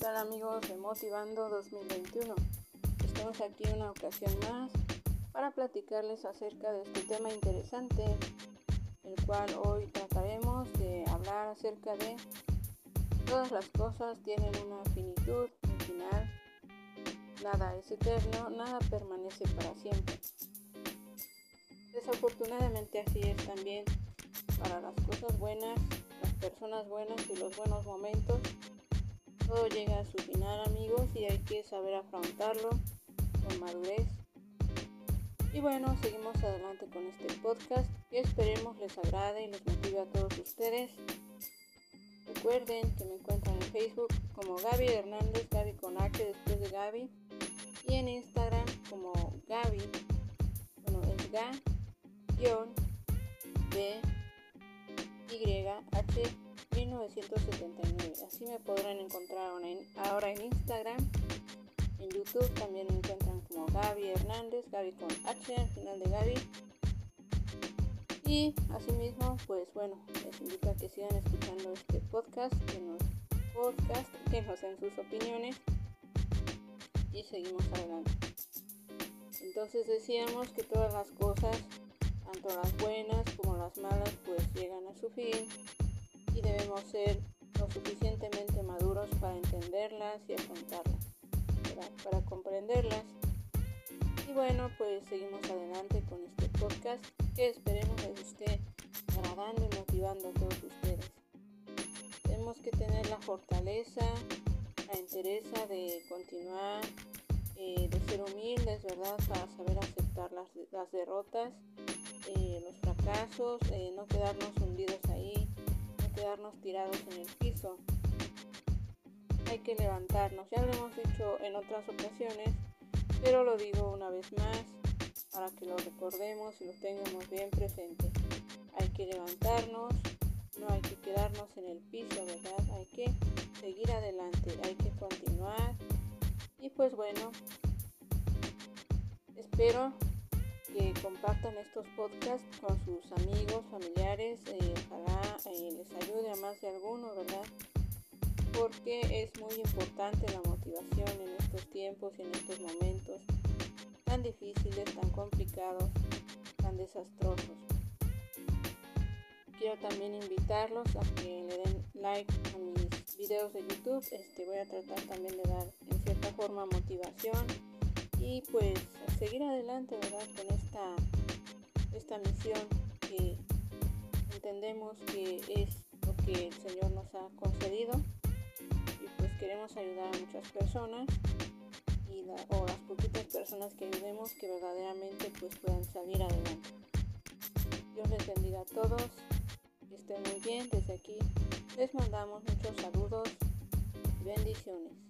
tal amigos de Motivando 2021? Estamos aquí una ocasión más para platicarles acerca de este tema interesante, el cual hoy trataremos de hablar acerca de todas las cosas tienen una finitud, un final, nada es eterno, nada permanece para siempre. Desafortunadamente así es también para las cosas buenas, las personas buenas y los buenos momentos todo llega a su final amigos y hay que saber afrontarlo con madurez. Y bueno, seguimos adelante con este podcast que esperemos les agrade y les motive a todos ustedes. Recuerden que me encuentran en Facebook como Gaby Hernández, Gaby con H después de Gaby. Y en Instagram como Gaby, bueno, es Ga, B, Y, H 1979. Así me podrán encontrar ahora en Instagram. En YouTube también me encuentran como Gaby Hernández, Gaby con H al final de Gaby. Y asimismo, pues bueno, les invito a que sigan escuchando este podcast, que nos podcast, que nos den sus opiniones y seguimos adelante. Entonces decíamos que todas las cosas, tanto las buenas como las malas, pues llegan a su fin y debemos ser lo suficientemente maduros para entenderlas y afrontarlas, para comprenderlas. Y bueno, pues seguimos adelante con este podcast que esperemos les esté agradando y motivando a todos ustedes. Tenemos que tener la fortaleza, la entereza de continuar, eh, de ser humildes, ¿verdad? Para saber aceptar las, las derrotas, eh, los fracasos, eh, no quedarnos hundidos ahí, quedarnos tirados en el piso. Hay que levantarnos, ya lo hemos dicho en otras ocasiones, pero lo digo una vez más para que lo recordemos y lo tengamos bien presente. Hay que levantarnos, no hay que quedarnos en el piso, ¿verdad? Hay que seguir adelante, hay que continuar. Y pues bueno, espero que compartan estos podcasts con sus amigos, familiares, eh, ojalá eh, les ayude a más de alguno, ¿verdad? Porque es muy importante la motivación en estos tiempos y en estos momentos tan difíciles, tan complicados, tan desastrosos. Quiero también invitarlos a que le den like a mis videos de YouTube. Este, voy a tratar también de dar en cierta forma motivación y pues seguir adelante, ¿verdad? Con esta, esta misión que entendemos que es lo que el Señor nos ha concedido y pues queremos ayudar a muchas personas y o las poquitas personas que ayudemos que verdaderamente pues puedan salir adelante. Dios les bendiga a todos, que estén muy bien, desde aquí les mandamos muchos saludos y bendiciones.